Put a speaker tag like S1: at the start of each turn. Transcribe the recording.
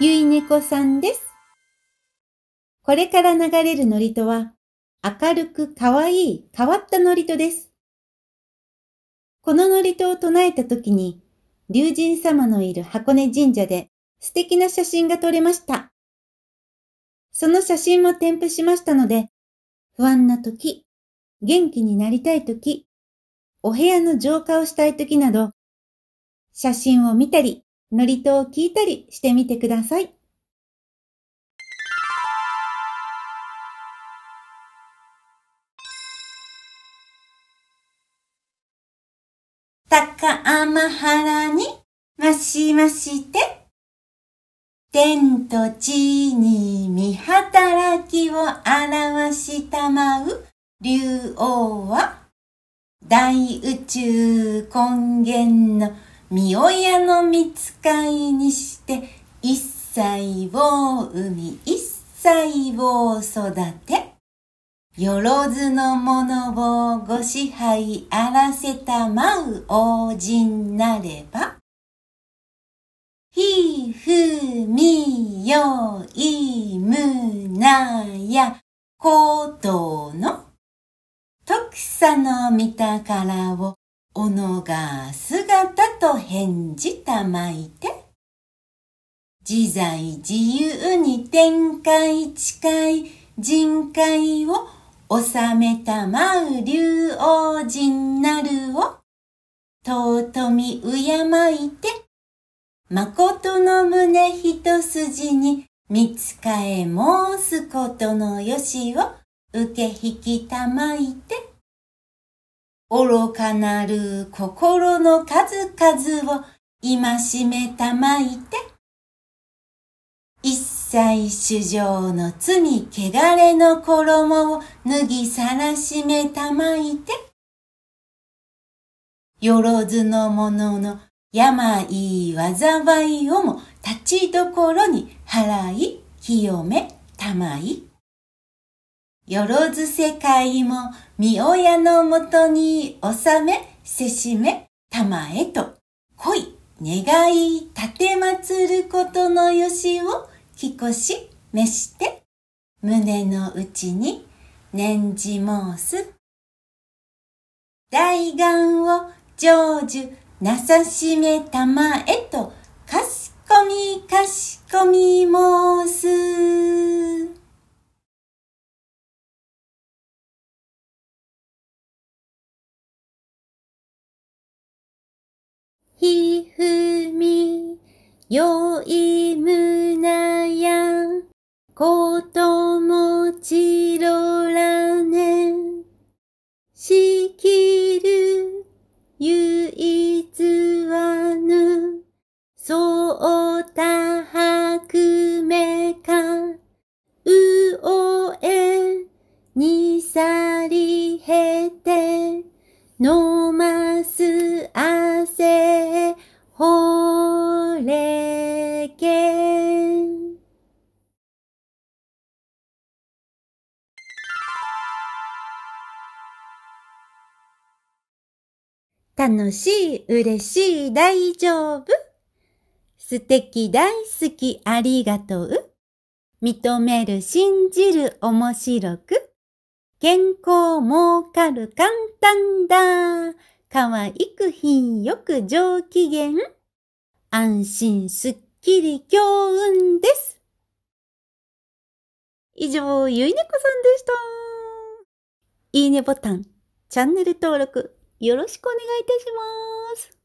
S1: ゆいねこさんです。これから流れる祝詞は、明るくかわいい変わった祝詞です。この祝詞を唱えたときに、龍神様のいる箱根神社で素敵な写真が撮れました。その写真も添付しましたので、不安なとき、元気になりたいとき、お部屋の浄化をしたいときなど、写真を見たり、祝詞を聞いたりしてみてください。
S2: 高天原にましまして、天と地に見働きを表したまう竜王は、大宇宙根源の御親の見つかいにして、一切を生み、一切を育て、よろずの者をご支配あらせたまう王人なれば、ひふみよいむなやことの徳さの見たからをおのがす姿と返じたまいて、自在自由に展開近い人海を治めたまう竜王人なるを、尊み敬いて、誠の胸一筋に見つかえ申すことのよしを受け引きたまいて、愚かなる心の数々を今しめたまいて、一切主情の罪汚れの衣を脱ぎさらしめたまいて、よろずの者の病災いをも立ちどころに払い清めたまい。よろず世界も見親のもとに収めせしめたまえと恋願い立てまつることのよしをきこし召して胸の内に念じ申す。大願を成就なさしめたまえとかしこみかしこみ
S1: ひふみよいむなやこともちろらね。しきるゆいつわぬ。そうたはくめか。うおえにさりへて。の楽しい、嬉しい、大丈夫。素敵、大好き、ありがとう。認める、信じる、面白く。健康儲かる簡単だ。可愛く品よく上機嫌。安心すっきり強運です。以上、ゆいねこさんでした。いいねボタン、チャンネル登録よろしくお願いいたします。